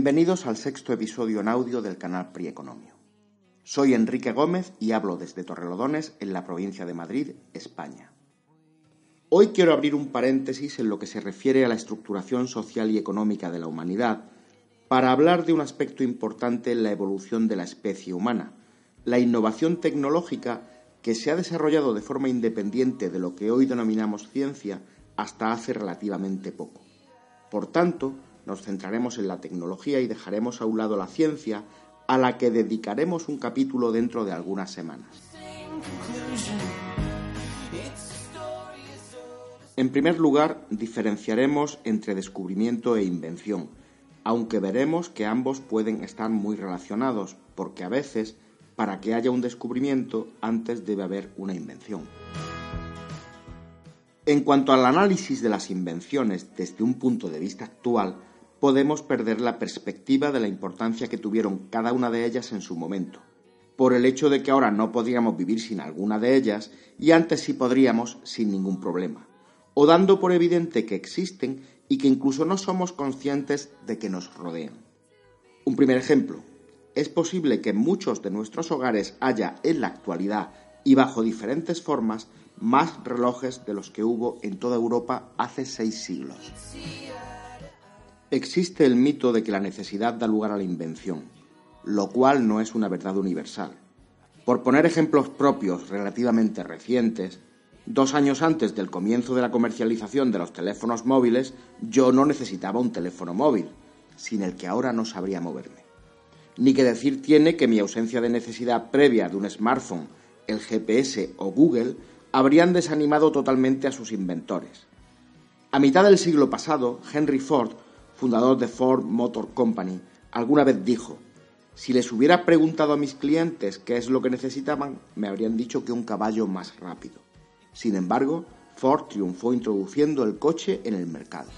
Bienvenidos al sexto episodio en audio del canal Prieconomio. Soy Enrique Gómez y hablo desde Torrelodones, en la provincia de Madrid, España. Hoy quiero abrir un paréntesis en lo que se refiere a la estructuración social y económica de la humanidad para hablar de un aspecto importante en la evolución de la especie humana, la innovación tecnológica que se ha desarrollado de forma independiente de lo que hoy denominamos ciencia hasta hace relativamente poco. Por tanto, nos centraremos en la tecnología y dejaremos a un lado la ciencia, a la que dedicaremos un capítulo dentro de algunas semanas. En primer lugar, diferenciaremos entre descubrimiento e invención, aunque veremos que ambos pueden estar muy relacionados, porque a veces, para que haya un descubrimiento, antes debe haber una invención. En cuanto al análisis de las invenciones desde un punto de vista actual, podemos perder la perspectiva de la importancia que tuvieron cada una de ellas en su momento, por el hecho de que ahora no podríamos vivir sin alguna de ellas y antes sí podríamos sin ningún problema, o dando por evidente que existen y que incluso no somos conscientes de que nos rodean. Un primer ejemplo. Es posible que en muchos de nuestros hogares haya en la actualidad y bajo diferentes formas más relojes de los que hubo en toda Europa hace seis siglos. Existe el mito de que la necesidad da lugar a la invención, lo cual no es una verdad universal. Por poner ejemplos propios relativamente recientes, dos años antes del comienzo de la comercialización de los teléfonos móviles, yo no necesitaba un teléfono móvil, sin el que ahora no sabría moverme. Ni que decir tiene que mi ausencia de necesidad previa de un smartphone, el GPS o Google habrían desanimado totalmente a sus inventores. A mitad del siglo pasado, Henry Ford fundador de Ford Motor Company, alguna vez dijo, si les hubiera preguntado a mis clientes qué es lo que necesitaban, me habrían dicho que un caballo más rápido. Sin embargo, Ford triunfó introduciendo el coche en el mercado.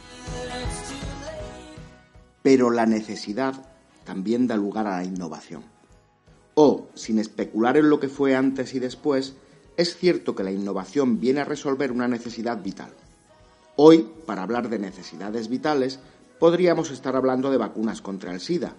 Pero la necesidad también da lugar a la innovación. O, sin especular en lo que fue antes y después, es cierto que la innovación viene a resolver una necesidad vital. Hoy, para hablar de necesidades vitales, podríamos estar hablando de vacunas contra el SIDA.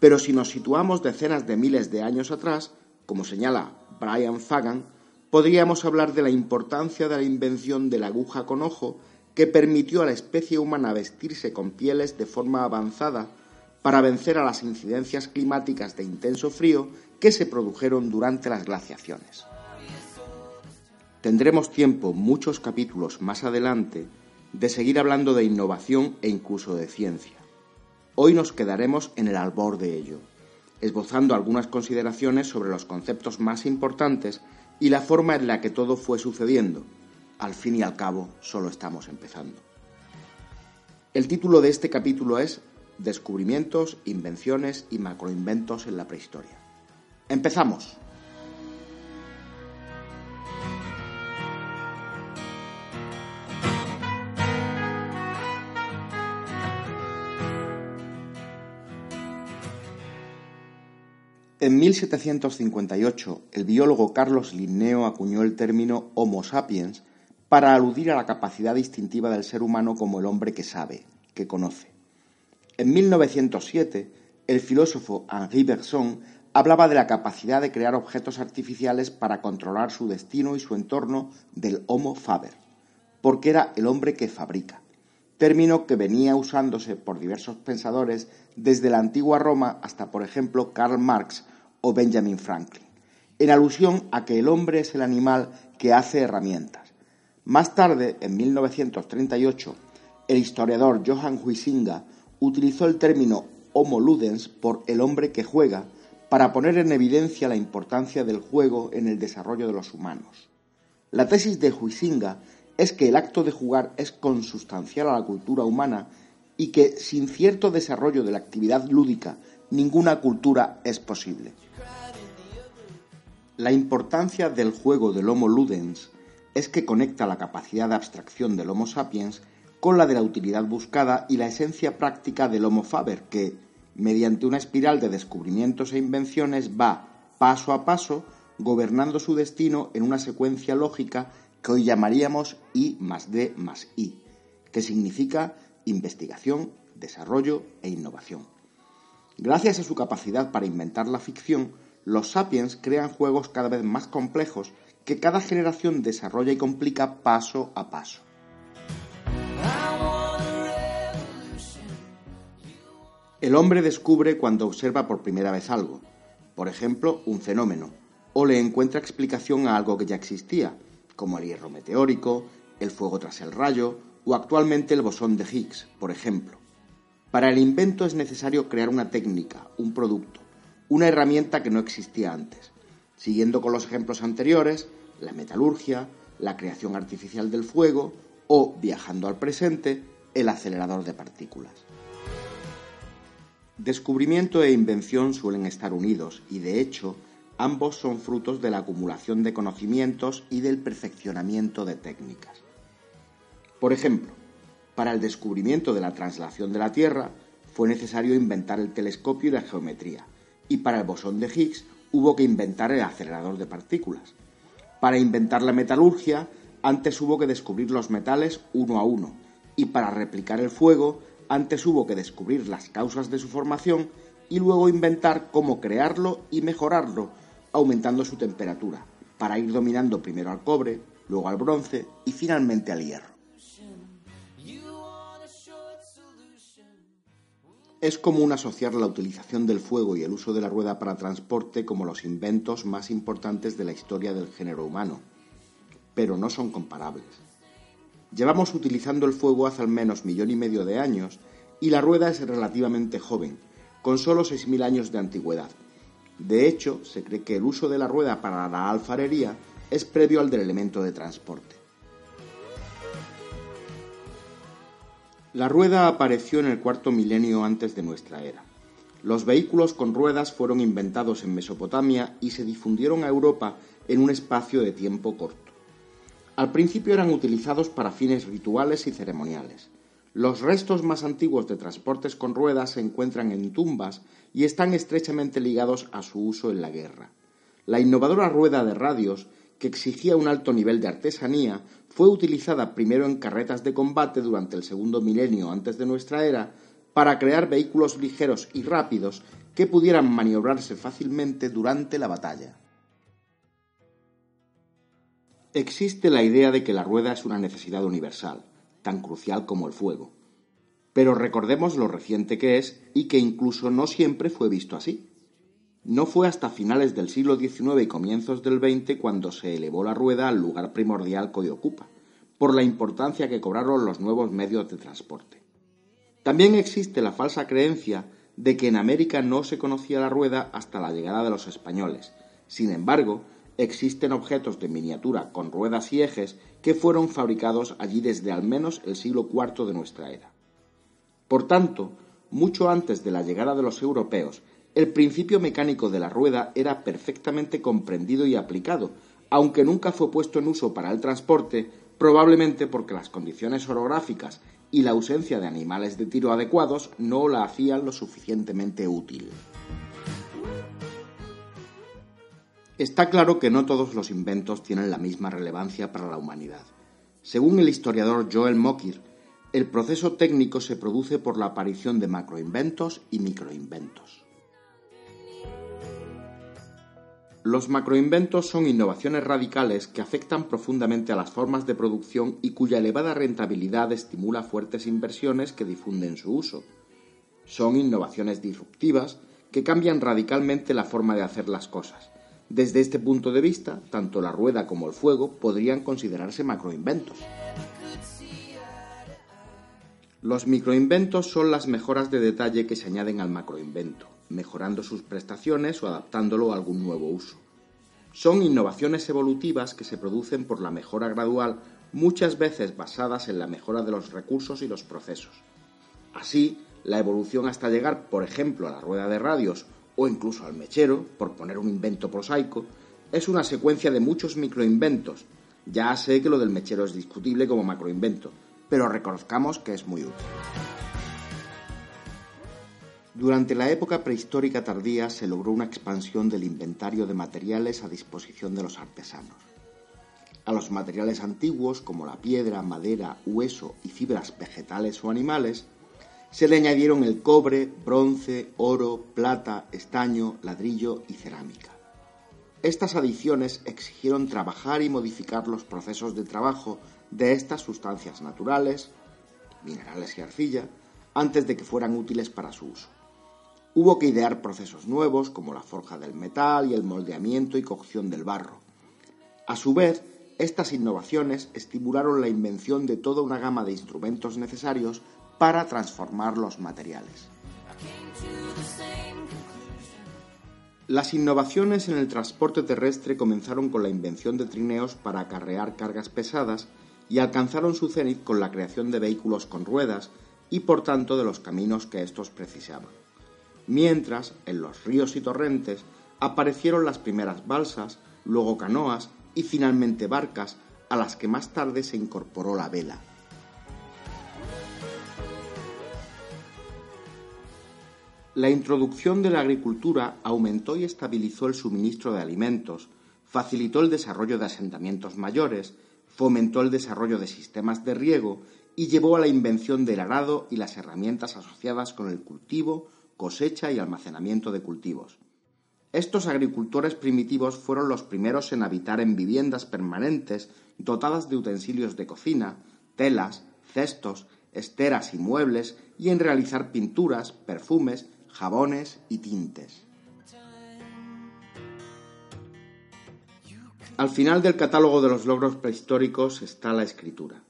Pero si nos situamos decenas de miles de años atrás, como señala Brian Fagan, podríamos hablar de la importancia de la invención de la aguja con ojo que permitió a la especie humana vestirse con pieles de forma avanzada para vencer a las incidencias climáticas de intenso frío que se produjeron durante las glaciaciones. Tendremos tiempo, muchos capítulos más adelante, de seguir hablando de innovación e incluso de ciencia. Hoy nos quedaremos en el albor de ello, esbozando algunas consideraciones sobre los conceptos más importantes y la forma en la que todo fue sucediendo. Al fin y al cabo, solo estamos empezando. El título de este capítulo es Descubrimientos, invenciones y macroinventos en la prehistoria. ¡Empezamos! 1758, el biólogo Carlos Linneo acuñó el término Homo sapiens para aludir a la capacidad distintiva del ser humano como el hombre que sabe, que conoce. En 1907, el filósofo Henri Bergson hablaba de la capacidad de crear objetos artificiales para controlar su destino y su entorno del Homo faber, porque era el hombre que fabrica, término que venía usándose por diversos pensadores desde la antigua Roma hasta, por ejemplo, Karl Marx o Benjamin Franklin, en alusión a que el hombre es el animal que hace herramientas. Más tarde, en 1938, el historiador Johann Huizinga utilizó el término Homo ludens por el hombre que juega para poner en evidencia la importancia del juego en el desarrollo de los humanos. La tesis de Huizinga es que el acto de jugar es consustancial a la cultura humana y que sin cierto desarrollo de la actividad lúdica ninguna cultura es posible. La importancia del juego del Homo ludens es que conecta la capacidad de abstracción del Homo sapiens con la de la utilidad buscada y la esencia práctica del Homo faber, que, mediante una espiral de descubrimientos e invenciones, va paso a paso gobernando su destino en una secuencia lógica que hoy llamaríamos I más D más I, que significa investigación, desarrollo e innovación. Gracias a su capacidad para inventar la ficción, los sapiens crean juegos cada vez más complejos que cada generación desarrolla y complica paso a paso. El hombre descubre cuando observa por primera vez algo, por ejemplo, un fenómeno, o le encuentra explicación a algo que ya existía, como el hierro meteórico, el fuego tras el rayo o actualmente el bosón de Higgs, por ejemplo. Para el invento es necesario crear una técnica, un producto, una herramienta que no existía antes. Siguiendo con los ejemplos anteriores, la metalurgia, la creación artificial del fuego o, viajando al presente, el acelerador de partículas. Descubrimiento e invención suelen estar unidos y, de hecho, ambos son frutos de la acumulación de conocimientos y del perfeccionamiento de técnicas. Por ejemplo, para el descubrimiento de la traslación de la Tierra fue necesario inventar el telescopio y la geometría, y para el bosón de Higgs hubo que inventar el acelerador de partículas. Para inventar la metalurgia, antes hubo que descubrir los metales uno a uno, y para replicar el fuego, antes hubo que descubrir las causas de su formación y luego inventar cómo crearlo y mejorarlo, aumentando su temperatura, para ir dominando primero al cobre, luego al bronce y finalmente al hierro. Es común asociar la utilización del fuego y el uso de la rueda para transporte como los inventos más importantes de la historia del género humano, pero no son comparables. Llevamos utilizando el fuego hace al menos millón y medio de años y la rueda es relativamente joven, con solo 6.000 años de antigüedad. De hecho, se cree que el uso de la rueda para la alfarería es previo al del elemento de transporte. La rueda apareció en el cuarto milenio antes de nuestra era. Los vehículos con ruedas fueron inventados en Mesopotamia y se difundieron a Europa en un espacio de tiempo corto. Al principio eran utilizados para fines rituales y ceremoniales. Los restos más antiguos de transportes con ruedas se encuentran en tumbas y están estrechamente ligados a su uso en la guerra. La innovadora rueda de radios que exigía un alto nivel de artesanía, fue utilizada primero en carretas de combate durante el segundo milenio antes de nuestra era para crear vehículos ligeros y rápidos que pudieran maniobrarse fácilmente durante la batalla. Existe la idea de que la rueda es una necesidad universal, tan crucial como el fuego. Pero recordemos lo reciente que es y que incluso no siempre fue visto así. No fue hasta finales del siglo XIX y comienzos del XX cuando se elevó la rueda al lugar primordial que hoy ocupa, por la importancia que cobraron los nuevos medios de transporte. También existe la falsa creencia de que en América no se conocía la rueda hasta la llegada de los españoles. Sin embargo, existen objetos de miniatura con ruedas y ejes que fueron fabricados allí desde al menos el siglo IV de nuestra era. Por tanto, mucho antes de la llegada de los europeos el principio mecánico de la rueda era perfectamente comprendido y aplicado, aunque nunca fue puesto en uso para el transporte, probablemente porque las condiciones orográficas y la ausencia de animales de tiro adecuados no la hacían lo suficientemente útil. Está claro que no todos los inventos tienen la misma relevancia para la humanidad. Según el historiador Joel Mokyr, el proceso técnico se produce por la aparición de macroinventos y microinventos. Los macroinventos son innovaciones radicales que afectan profundamente a las formas de producción y cuya elevada rentabilidad estimula fuertes inversiones que difunden su uso. Son innovaciones disruptivas que cambian radicalmente la forma de hacer las cosas. Desde este punto de vista, tanto la rueda como el fuego podrían considerarse macroinventos. Los microinventos son las mejoras de detalle que se añaden al macroinvento mejorando sus prestaciones o adaptándolo a algún nuevo uso. Son innovaciones evolutivas que se producen por la mejora gradual, muchas veces basadas en la mejora de los recursos y los procesos. Así, la evolución hasta llegar, por ejemplo, a la rueda de radios o incluso al mechero, por poner un invento prosaico, es una secuencia de muchos microinventos. Ya sé que lo del mechero es discutible como macroinvento, pero reconozcamos que es muy útil. Durante la época prehistórica tardía se logró una expansión del inventario de materiales a disposición de los artesanos. A los materiales antiguos como la piedra, madera, hueso y fibras vegetales o animales se le añadieron el cobre, bronce, oro, plata, estaño, ladrillo y cerámica. Estas adiciones exigieron trabajar y modificar los procesos de trabajo de estas sustancias naturales, minerales y arcilla, antes de que fueran útiles para su uso. Hubo que idear procesos nuevos como la forja del metal y el moldeamiento y cocción del barro. A su vez, estas innovaciones estimularon la invención de toda una gama de instrumentos necesarios para transformar los materiales. Las innovaciones en el transporte terrestre comenzaron con la invención de trineos para acarrear cargas pesadas y alcanzaron su cenit con la creación de vehículos con ruedas y por tanto de los caminos que estos precisaban. Mientras, en los ríos y torrentes aparecieron las primeras balsas, luego canoas y finalmente barcas, a las que más tarde se incorporó la vela. La introducción de la agricultura aumentó y estabilizó el suministro de alimentos, facilitó el desarrollo de asentamientos mayores, fomentó el desarrollo de sistemas de riego y llevó a la invención del arado y las herramientas asociadas con el cultivo, cosecha y almacenamiento de cultivos. Estos agricultores primitivos fueron los primeros en habitar en viviendas permanentes dotadas de utensilios de cocina, telas, cestos, esteras y muebles y en realizar pinturas, perfumes jabones y tintes. Al final del catálogo de los logros prehistóricos está la escritura.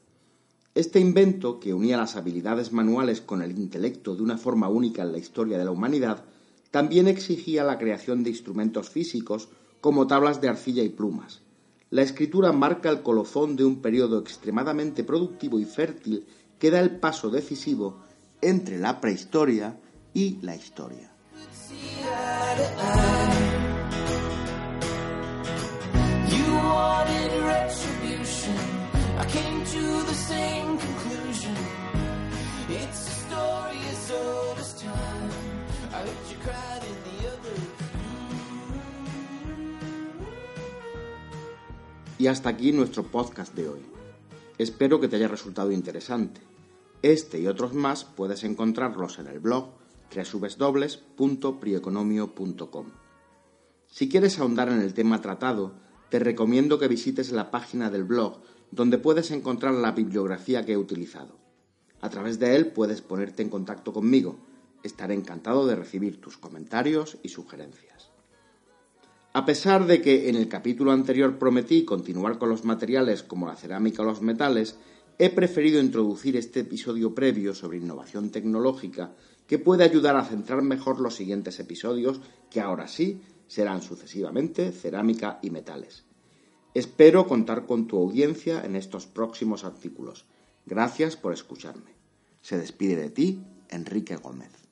Este invento, que unía las habilidades manuales con el intelecto de una forma única en la historia de la humanidad, también exigía la creación de instrumentos físicos como tablas de arcilla y plumas. La escritura marca el colofón de un periodo extremadamente productivo y fértil que da el paso decisivo entre la prehistoria y la historia. Y hasta aquí nuestro podcast de hoy. Espero que te haya resultado interesante. Este y otros más puedes encontrarlos en el blog www.prieconomio.com. Si quieres ahondar en el tema tratado, te recomiendo que visites la página del blog donde puedes encontrar la bibliografía que he utilizado. A través de él puedes ponerte en contacto conmigo. Estaré encantado de recibir tus comentarios y sugerencias. A pesar de que en el capítulo anterior prometí continuar con los materiales como la cerámica o los metales, he preferido introducir este episodio previo sobre innovación tecnológica que puede ayudar a centrar mejor los siguientes episodios, que ahora sí serán sucesivamente cerámica y metales. Espero contar con tu audiencia en estos próximos artículos. Gracias por escucharme. Se despide de ti Enrique Gómez.